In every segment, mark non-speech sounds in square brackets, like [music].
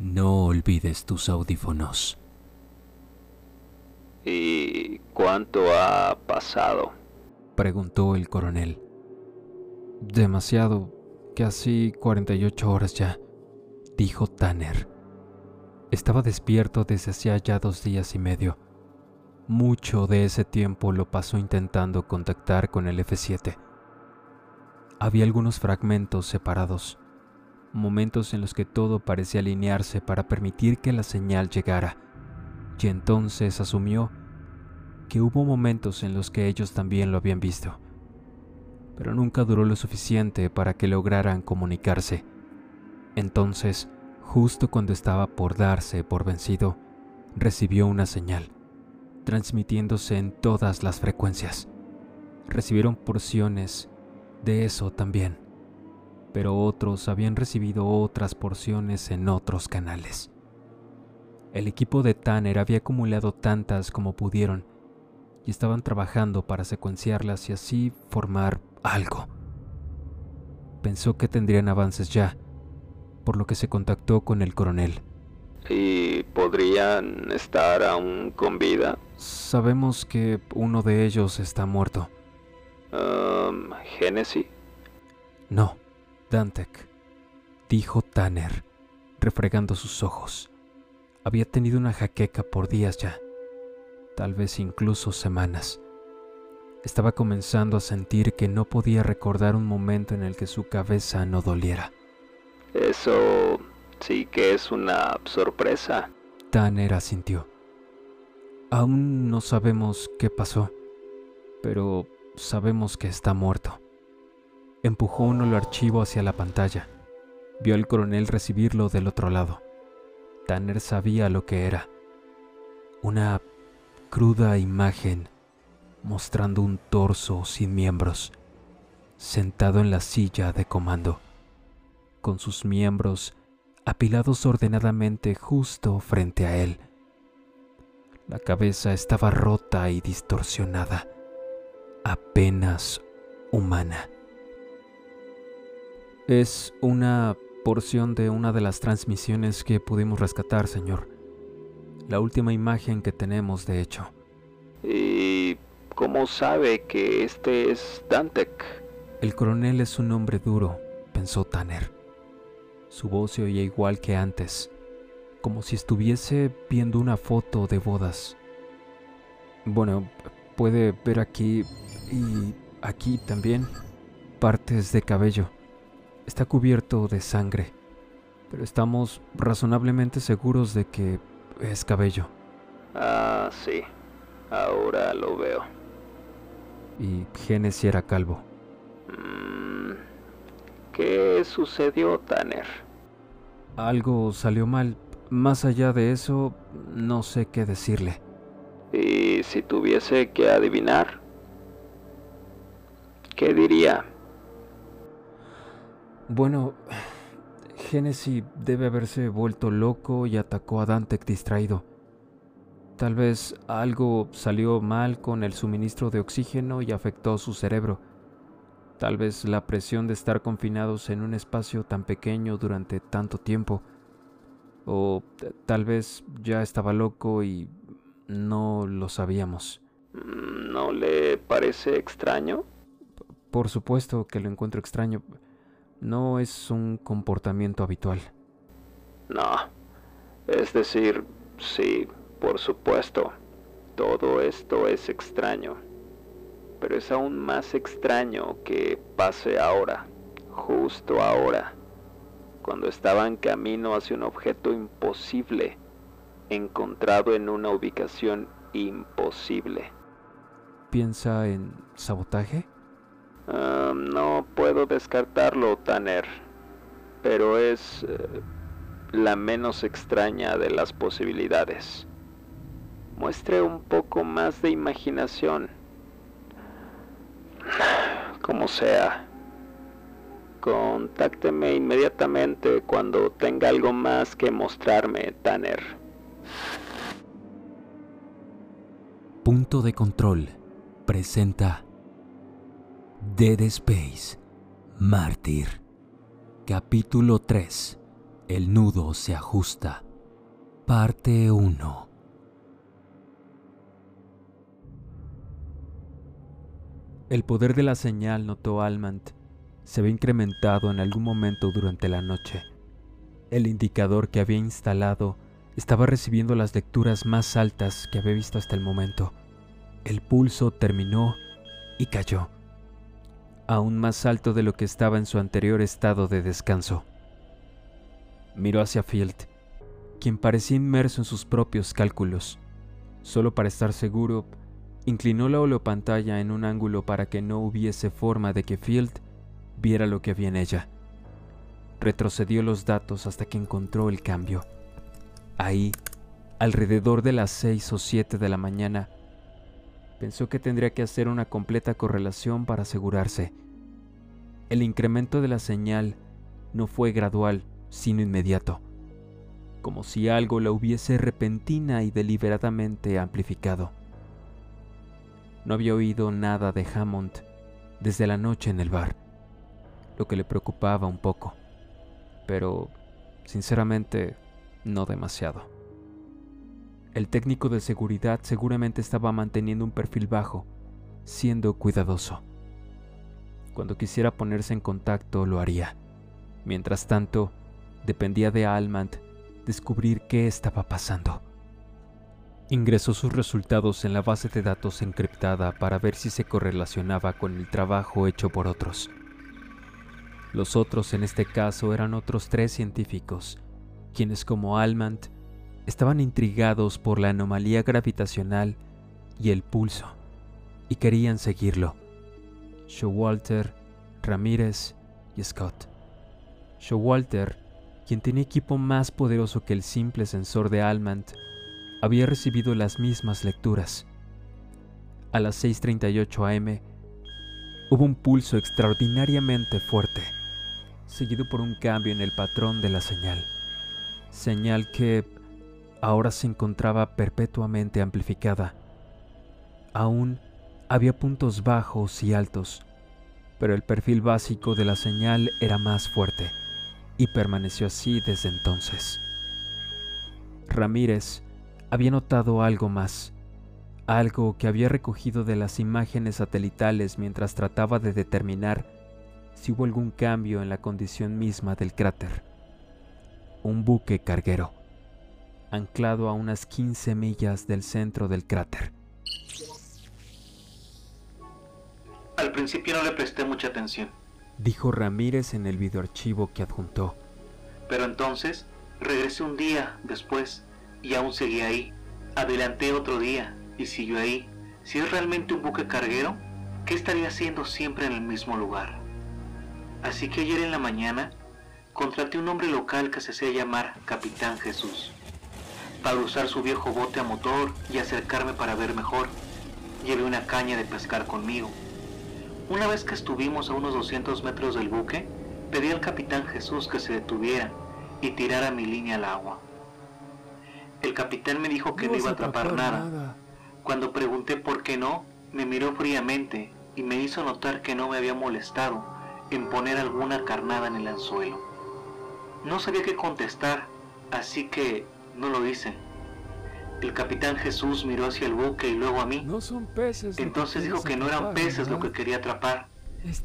No olvides tus audífonos. ¿Y cuánto ha pasado? Preguntó el coronel. Demasiado, casi 48 horas ya, dijo Tanner. Estaba despierto desde hacía ya dos días y medio. Mucho de ese tiempo lo pasó intentando contactar con el F7. Había algunos fragmentos separados, momentos en los que todo parecía alinearse para permitir que la señal llegara, y entonces asumió que hubo momentos en los que ellos también lo habían visto, pero nunca duró lo suficiente para que lograran comunicarse. Entonces, justo cuando estaba por darse por vencido, recibió una señal transmitiéndose en todas las frecuencias. Recibieron porciones de eso también, pero otros habían recibido otras porciones en otros canales. El equipo de Tanner había acumulado tantas como pudieron y estaban trabajando para secuenciarlas y así formar algo. Pensó que tendrían avances ya, por lo que se contactó con el coronel. ¿Y podrían estar aún con vida? Sabemos que uno de ellos está muerto. Um, ¿Genesis? No, Dantec, dijo Tanner, refregando sus ojos. Había tenido una jaqueca por días ya, tal vez incluso semanas. Estaba comenzando a sentir que no podía recordar un momento en el que su cabeza no doliera. Eso Sí que es una sorpresa. Tanner asintió. Aún no sabemos qué pasó, pero sabemos que está muerto. Empujó uno el archivo hacia la pantalla. Vio al coronel recibirlo del otro lado. Tanner sabía lo que era. Una cruda imagen mostrando un torso sin miembros, sentado en la silla de comando, con sus miembros apilados ordenadamente justo frente a él. La cabeza estaba rota y distorsionada, apenas humana. Es una porción de una de las transmisiones que pudimos rescatar, señor. La última imagen que tenemos, de hecho. ¿Y cómo sabe que este es Dantec? El coronel es un hombre duro, pensó Tanner. Su voz se oía igual que antes, como si estuviese viendo una foto de bodas. Bueno, puede ver aquí y aquí también partes de cabello. Está cubierto de sangre, pero estamos razonablemente seguros de que es cabello. Ah, sí, ahora lo veo. Y Genesis era calvo. ¿Qué sucedió, Tanner? Algo salió mal. Más allá de eso, no sé qué decirle. ¿Y si tuviese que adivinar? ¿Qué diría? Bueno, Genesis debe haberse vuelto loco y atacó a Dantec distraído. Tal vez algo salió mal con el suministro de oxígeno y afectó su cerebro. Tal vez la presión de estar confinados en un espacio tan pequeño durante tanto tiempo. O tal vez ya estaba loco y no lo sabíamos. Mm, ¿No le parece extraño? Por supuesto que lo encuentro extraño. No es un comportamiento habitual. No. Es decir, sí, por supuesto. Todo esto es extraño pero es aún más extraño que pase ahora, justo ahora, cuando estaba en camino hacia un objeto imposible, encontrado en una ubicación imposible. ¿Piensa en sabotaje? No puedo descartarlo, Tanner, pero es eh, la menos extraña de las posibilidades. Muestre un poco más de imaginación [sighs] como sea. Contácteme inmediatamente cuando tenga algo más que mostrarme, Tanner. Punto de control presenta Dead Space Mártir. Capítulo 3. El nudo se ajusta. Parte 1. El poder de la señal, notó Almant, se había incrementado en algún momento durante la noche. El indicador que había instalado estaba recibiendo las lecturas más altas que había visto hasta el momento. El pulso terminó y cayó, aún más alto de lo que estaba en su anterior estado de descanso. Miró hacia Field, quien parecía inmerso en sus propios cálculos. Solo para estar seguro, inclinó la holopantalla en un ángulo para que no hubiese forma de que Field viera lo que había en ella. Retrocedió los datos hasta que encontró el cambio. Ahí, alrededor de las seis o siete de la mañana, pensó que tendría que hacer una completa correlación para asegurarse. El incremento de la señal no fue gradual, sino inmediato, como si algo la hubiese repentina y deliberadamente amplificado. No había oído nada de Hammond desde la noche en el bar, lo que le preocupaba un poco, pero sinceramente no demasiado. El técnico de seguridad seguramente estaba manteniendo un perfil bajo, siendo cuidadoso. Cuando quisiera ponerse en contacto lo haría. Mientras tanto, dependía de Almand descubrir qué estaba pasando. Ingresó sus resultados en la base de datos encriptada para ver si se correlacionaba con el trabajo hecho por otros. Los otros en este caso eran otros tres científicos, quienes como Almand estaban intrigados por la anomalía gravitacional y el pulso, y querían seguirlo. Showalter, Ramírez y Scott. Showalter quien tenía equipo más poderoso que el simple sensor de Almand, había recibido las mismas lecturas. A las 6.38 am hubo un pulso extraordinariamente fuerte, seguido por un cambio en el patrón de la señal. Señal que ahora se encontraba perpetuamente amplificada. Aún había puntos bajos y altos, pero el perfil básico de la señal era más fuerte y permaneció así desde entonces. Ramírez había notado algo más, algo que había recogido de las imágenes satelitales mientras trataba de determinar si hubo algún cambio en la condición misma del cráter. Un buque carguero, anclado a unas 15 millas del centro del cráter. Al principio no le presté mucha atención dijo Ramírez en el videoarchivo que adjuntó. Pero entonces regresé un día después y aún seguí ahí. Adelanté otro día y siguió ahí. Si es realmente un buque carguero, ¿qué estaría haciendo siempre en el mismo lugar? Así que ayer en la mañana contraté un hombre local que se hacía llamar Capitán Jesús, para usar su viejo bote a motor y acercarme para ver mejor. Llevé una caña de pescar conmigo una vez que estuvimos a unos 200 metros del buque, pedí al capitán Jesús que se detuviera y tirara mi línea al agua. El capitán me dijo que no, iba a atrapar nada. Cuando pregunté por qué no, me miró fríamente y me hizo notar que no me había molestado en poner alguna carnada en el anzuelo. No sabía qué contestar, así que no lo hice. El capitán Jesús miró hacia el buque y luego a mí. No son peces. Entonces dijo que no eran peces lo que quería atrapar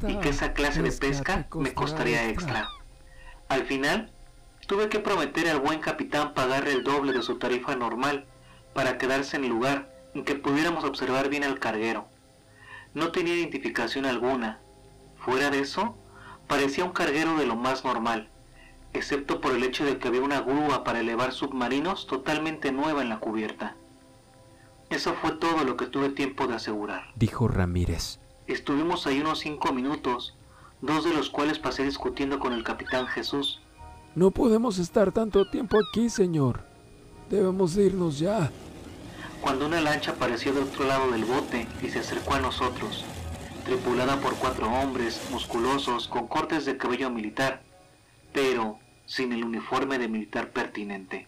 y que esa clase de pesca me costaría extra. Al final, tuve que prometer al buen capitán pagarle el doble de su tarifa normal para quedarse en el lugar en que pudiéramos observar bien al carguero. No tenía identificación alguna. Fuera de eso, parecía un carguero de lo más normal excepto por el hecho de que había una grúa para elevar submarinos totalmente nueva en la cubierta. Eso fue todo lo que tuve tiempo de asegurar, dijo Ramírez. Estuvimos ahí unos cinco minutos, dos de los cuales pasé discutiendo con el capitán Jesús. No podemos estar tanto tiempo aquí, señor. Debemos irnos ya. Cuando una lancha apareció del otro lado del bote y se acercó a nosotros, tripulada por cuatro hombres musculosos con cortes de cabello militar, pero sin el uniforme de militar pertinente.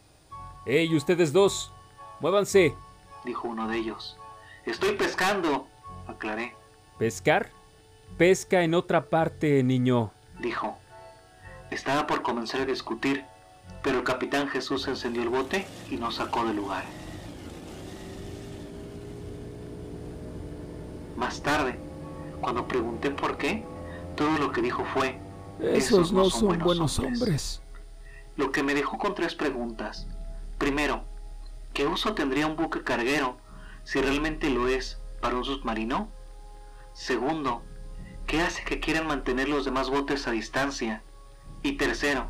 ¡Ey, ustedes dos! ¡Muévanse! dijo uno de ellos. Estoy pescando, aclaré. ¿Pescar? Pesca en otra parte, niño, dijo. Estaba por comenzar a discutir pero el capitán Jesús encendió el bote y nos sacó del lugar. Más tarde, cuando pregunté por qué, todo lo que dijo fue, Esos, no, son, buenos hombres. Lo que me dejó con tres preguntas. Primero, ¿qué uso tendría un buque carguero si realmente lo es para un submarino? Segundo, ¿qué hace que quieran mantener los demás botes a distancia? Y tercero,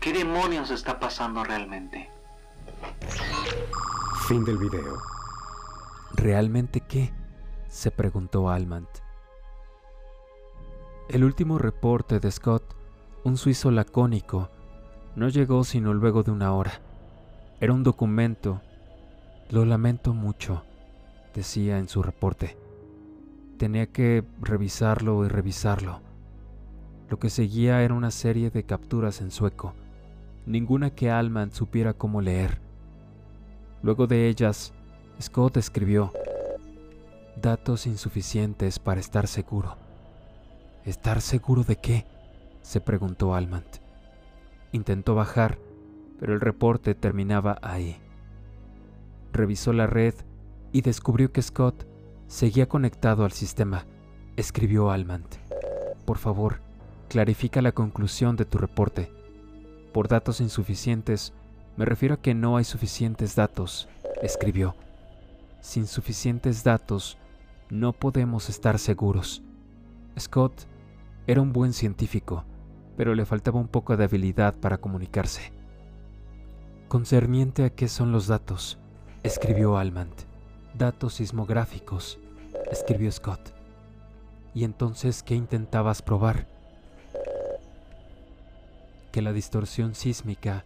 ¿qué demonios está pasando realmente? Fin del video. ¿Realmente qué? se preguntó Almant. El último reporte de Scott, un suizo lacónico, no llegó sino luego de una hora. Era un documento. Lo lamento mucho, decía en su reporte. Tenía que revisarlo y revisarlo. Lo que seguía era una serie de capturas en sueco, ninguna que Alman supiera cómo leer. Luego de ellas, Scott escribió, datos insuficientes para estar seguro. ¿Estar seguro de qué? se preguntó Almant. Intentó bajar, pero el reporte terminaba ahí. Revisó la red y descubrió que Scott seguía conectado al sistema. Escribió Almant. Por favor, clarifica la conclusión de tu reporte. Por datos insuficientes, me refiero a que no hay suficientes datos, escribió. Sin suficientes datos, no podemos estar seguros. Scott era un buen científico, pero le faltaba un poco de habilidad para comunicarse. Concerniente a qué son los datos, escribió Almant. Datos sismográficos, escribió Scott. ¿Y entonces qué intentabas probar? Que la distorsión sísmica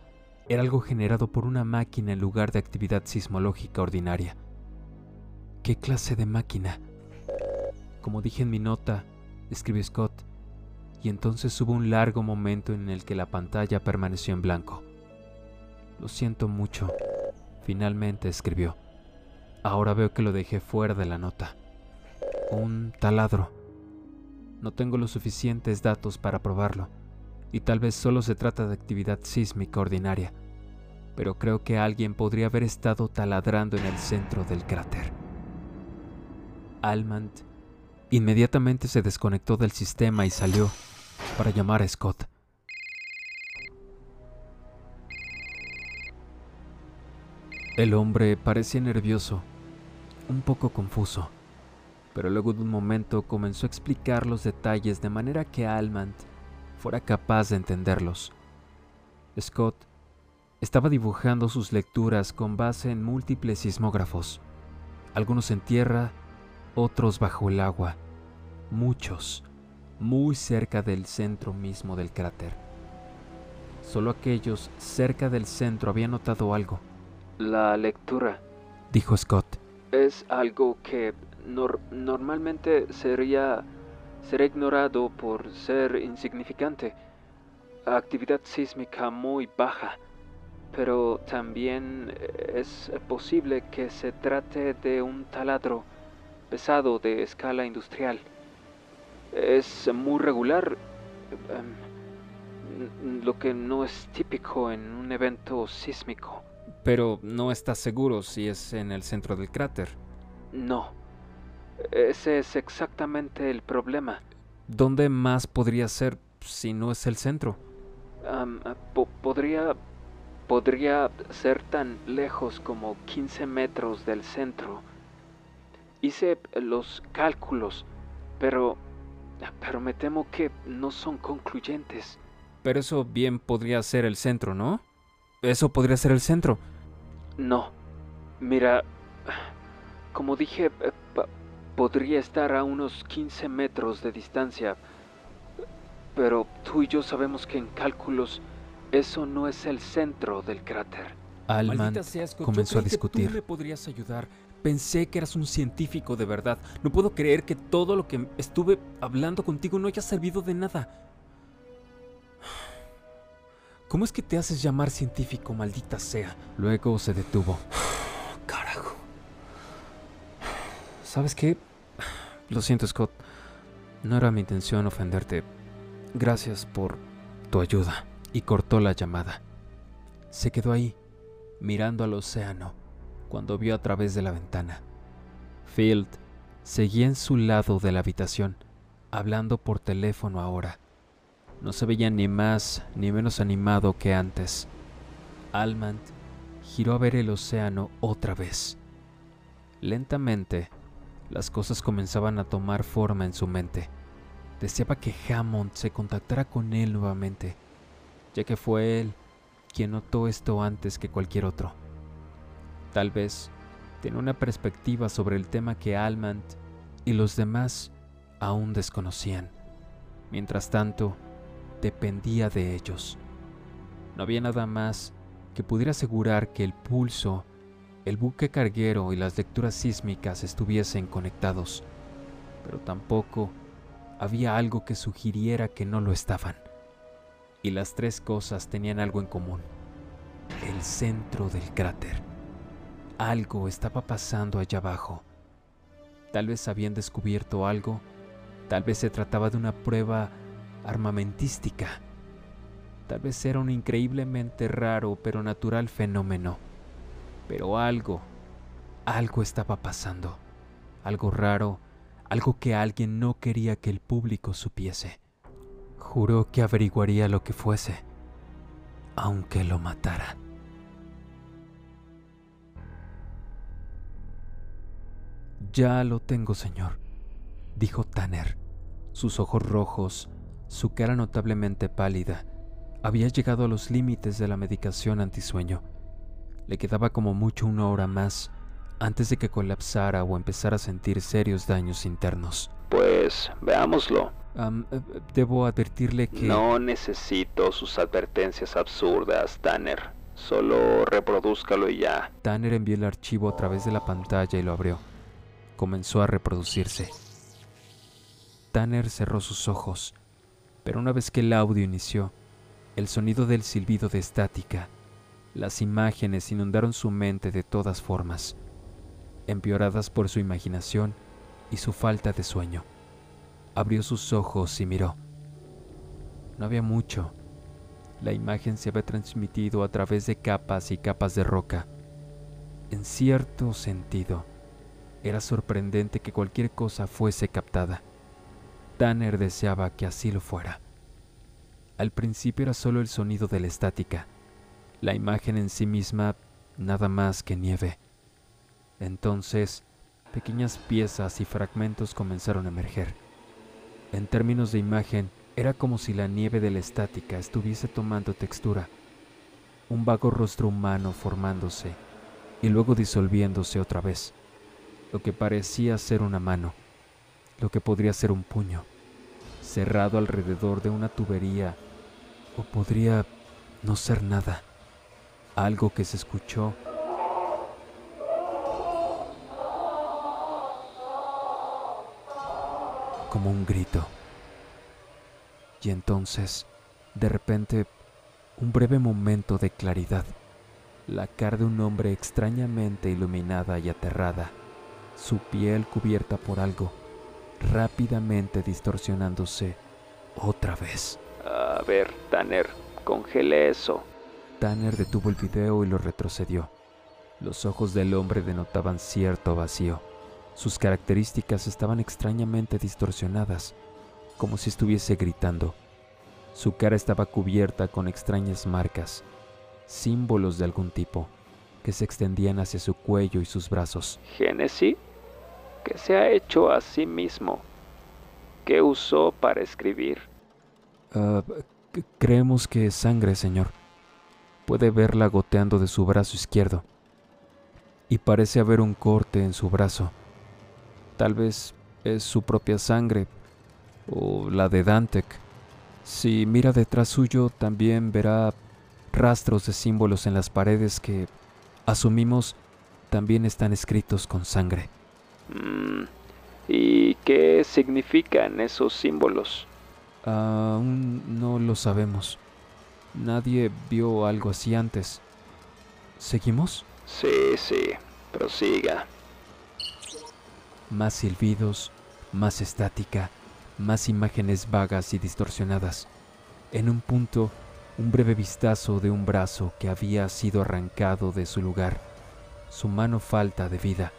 era algo generado por una máquina en lugar de actividad sismológica ordinaria. ¿Qué clase de máquina? Como dije en mi nota, escribió Scott, y entonces hubo un largo momento en el que la pantalla permaneció en blanco. Lo siento mucho, finalmente escribió. Ahora veo que lo dejé fuera de la nota. Un taladro. No tengo los suficientes datos para probarlo, y tal vez solo se trata de actividad sísmica ordinaria, pero creo que alguien podría haber estado taladrando en el centro del cráter. Almand inmediatamente se desconectó del sistema y salió para llamar a Scott. El hombre parecía nervioso, un poco confuso, pero luego de un momento comenzó a explicar los detalles de manera que Almand fuera capaz de entenderlos. Scott estaba dibujando sus lecturas con base en múltiples sismógrafos, algunos en tierra, otros bajo el agua, muchos, muy cerca del centro mismo del cráter. Solo aquellos cerca del centro habían notado algo. La lectura, Dijo Scott. es algo que nor- normalmente sería, será ignorado por ser insignificante. Actividad sísmica muy baja, pero también es posible que se trate de un taladro pesado de escala industrial. Es muy regular, em, lo que no es típico en un evento sísmico. Pero no estás seguro si es en el centro del cráter. No, ese es exactamente el problema. ¿Dónde más podría ser si no es el centro? Po- podría, podría ser tan lejos como 15 metros del centro. Hice los cálculos, pero, pero me temo que no son concluyentes. Pero eso bien podría ser el centro, ¿no? Eso podría ser el centro. No, mira, como dije, eh, podría estar a unos 15 metros de distancia, pero tú y yo sabemos que en cálculos eso no es el centro del cráter. Alman comenzó a discutir. tú me podrías ayudar. Pensé que eras un científico de verdad. No puedo creer que todo lo que estuve hablando contigo no haya servido de nada. ¿Cómo es que te haces llamar científico, maldita sea? Luego se detuvo. Carajo. ¿Sabes qué? Lo siento, Scott. No era mi intención ofenderte. Gracias por tu ayuda. Y cortó la llamada. Se quedó ahí, mirando al océano, cuando vio a través de la ventana. Field seguía en su lado de la habitación, hablando por teléfono ahora. No se veía ni más ni menos animado que antes. Almond giró a ver el océano otra vez. Lentamente, las cosas comenzaban a tomar forma en su mente. Deseaba que Hammond se contactara con él nuevamente, ya que fue él quien notó esto antes que cualquier otro. Tal vez tenía una perspectiva sobre el tema que Almond y los demás aún desconocían. Mientras tanto, dependía de ellos. No había nada más que pudiera asegurar que el pulso, el buque carguero y las lecturas sísmicas estuviesen conectados, pero tampoco había algo que sugiriera que no lo estaban. Y las tres cosas tenían algo en común. El centro del cráter. Algo estaba pasando allá abajo. Tal vez habían descubierto algo, tal vez se trataba de una prueba armamentística Tal vez era un increíblemente raro pero natural fenómeno. Pero algo, algo estaba pasando. Algo raro, algo que alguien no quería que el público supiese. Juró que averiguaría lo que fuese, aunque lo matara. Ya lo tengo, señor, dijo Tanner, sus ojos rojos, su cara notablemente pálida había llegado a los límites de la medicación antisueño. Le quedaba como mucho una hora más antes de que colapsara o empezara a sentir serios daños internos. Pues veámoslo. Eh, debo advertirle que... No necesito sus advertencias absurdas, Tanner. Solo reprodúzcalo y ya. Tanner envió el archivo a través de la pantalla y lo abrió. Comenzó a reproducirse. Tanner cerró sus ojos, pero una vez que el audio inició, el sonido del silbido de estática, las imágenes inundaron su mente de todas formas, empeoradas por su imaginación y su falta de sueño. Abrió sus ojos y miró. No había mucho. La imagen se había transmitido a través de capas y capas de roca. En cierto sentido, era sorprendente que cualquier cosa fuese captada. Tanner deseaba que así lo fuera. Al principio era solo el sonido de la estática, la imagen en sí misma nada más que nieve. Entonces, pequeñas piezas y fragmentos comenzaron a emerger. En términos de imagen, era como si la nieve de la estática estuviese tomando textura, un vago rostro humano formándose y luego disolviéndose otra vez, lo que parecía ser una mano, lo que podría ser un puño, cerrado alrededor de una tubería o podría no ser nada. Algo que se escuchó. Como un grito. Y entonces, de repente, un breve momento de claridad. La cara de un hombre extrañamente iluminada y aterrada, su piel cubierta por algo, rápidamente distorsionándose otra vez. A ver, Tanner, congele eso. Tanner detuvo el video y lo retrocedió. Los ojos del hombre denotaban cierto vacío. Sus características estaban extrañamente distorsionadas, como si estuviese gritando. Su cara estaba cubierta con extrañas marcas, símbolos de algún tipo, que se extendían hacia su cuello y sus brazos. Génesis, ¿qué se ha hecho a sí mismo? ¿Qué usó para escribir? Ah, creemos que es sangre, señor. Puede verla goteando de su brazo izquierdo. Y parece haber un corte en su brazo. Tal vez es su propia sangre o la de Dantec. Si mira detrás suyo, también verá rastros de símbolos en las paredes que, asumimos, también están escritos con sangre. Mm, ¿Y qué significan esos símbolos? Aún no lo sabemos. Nadie vio algo así antes. ¿Seguimos? Sí, sí. Prosiga. Más silbidos, más estática, más imágenes vagas y distorsionadas. En un punto, un breve vistazo de un brazo que había sido arrancado de su lugar, su mano falta de vida,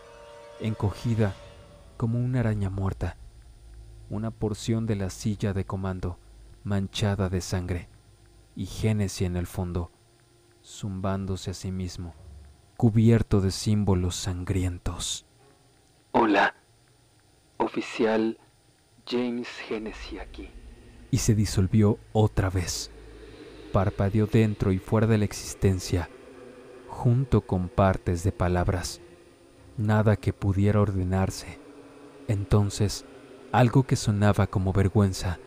encogida como una araña muerta, una porción de la silla de comando manchada de sangre y Génesis en el fondo, zumbándose a sí mismo, cubierto de símbolos sangrientos. Hola, oficial James Genesis aquí. Y se disolvió otra vez. Parpadeó dentro y fuera de la existencia, junto con partes de palabras. Nada que pudiera ordenarse. Entonces, algo que sonaba como vergüenza,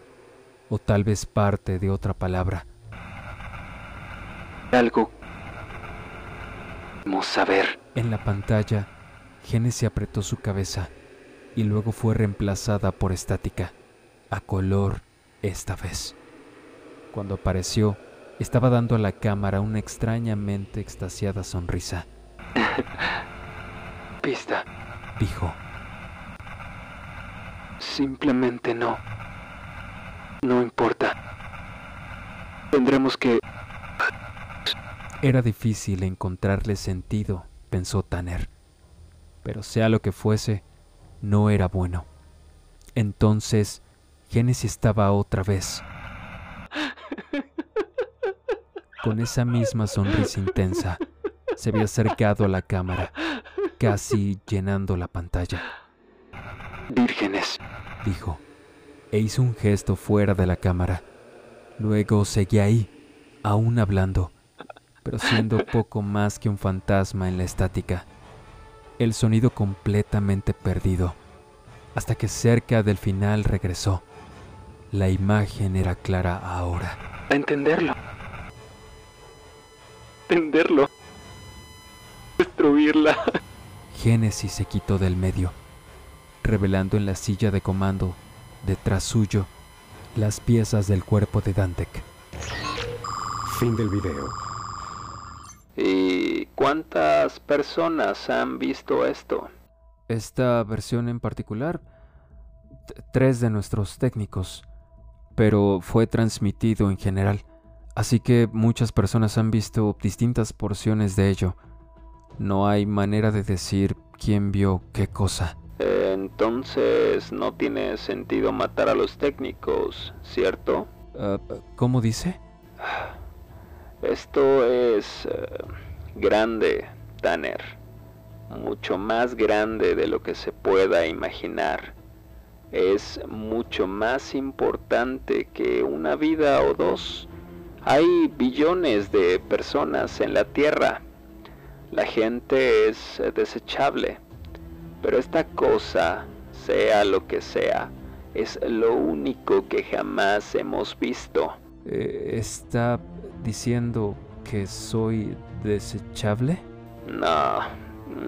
o tal vez parte de otra palabra. Algo. Vamos a ver. En la pantalla, Genesis apretó su cabeza y luego fue reemplazada por estática, a color esta vez. Cuando apareció, estaba dando a la cámara una extrañamente extasiada sonrisa. [laughs] Pista, Dijo, simplemente no. No importa. Tendremos que... era difícil encontrarle sentido, pensó Tanner. Pero sea lo que fuese, no era bueno. Entonces, Genesis estaba otra vez. Con esa misma sonrisa intensa, se había acercado a la cámara, casi llenando la pantalla. Vírgenes. dijo, e hizo un gesto fuera de la cámara. Luego seguía ahí, aún hablando, pero siendo poco más que un fantasma en la estática. El sonido completamente perdido, hasta que cerca del final regresó. La imagen era clara ahora. A entenderlo. Entenderlo. Destruirla. Génesis se quitó del medio, revelando en la silla de comando, detrás suyo, las piezas del cuerpo de Dantec. Fin del video. ¿Y cuántas personas han visto esto? Esta versión en particular, tres de nuestros técnicos, pero fue transmitido en general, así que muchas personas han visto distintas porciones de ello. No hay manera de decir quién vio qué cosa. Entonces no tiene sentido matar a los técnicos, ¿cierto? Ah, ¿Cómo dice? Esto es eh, grande, Tanner. Mucho más grande de lo que se pueda imaginar. Es mucho más importante que una vida o dos. Hay billones de personas en la Tierra. La gente es desechable. Pero esta cosa, sea lo que sea, es lo único que jamás hemos visto. Eh, ¿Está diciendo que soy desechable? No,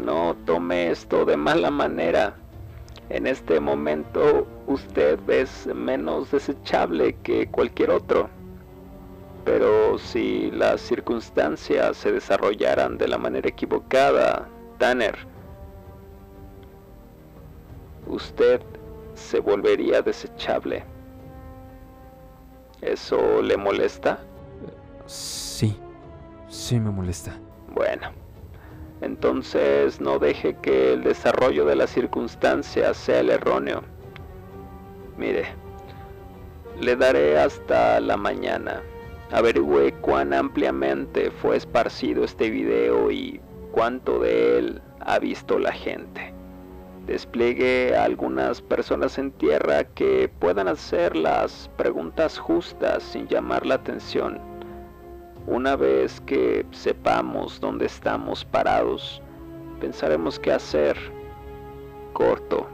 no tome esto de mala manera. En este momento usted es menos desechable que cualquier otro. Pero si las circunstancias se desarrollaran de la manera equivocada, Tanner, usted se volvería desechable. ¿Eso le molesta? Sí, sí me molesta. Bueno, entonces no deje que el desarrollo de las circunstancias sea el erróneo. Mire, le daré hasta la mañana. Averigüe cuán ampliamente fue esparcido este video y cuánto de él ha visto la gente. Despliegue a algunas personas en tierra que puedan hacer las preguntas justas sin llamar la atención. Una vez que sepamos dónde estamos parados, pensaremos qué hacer. Corto.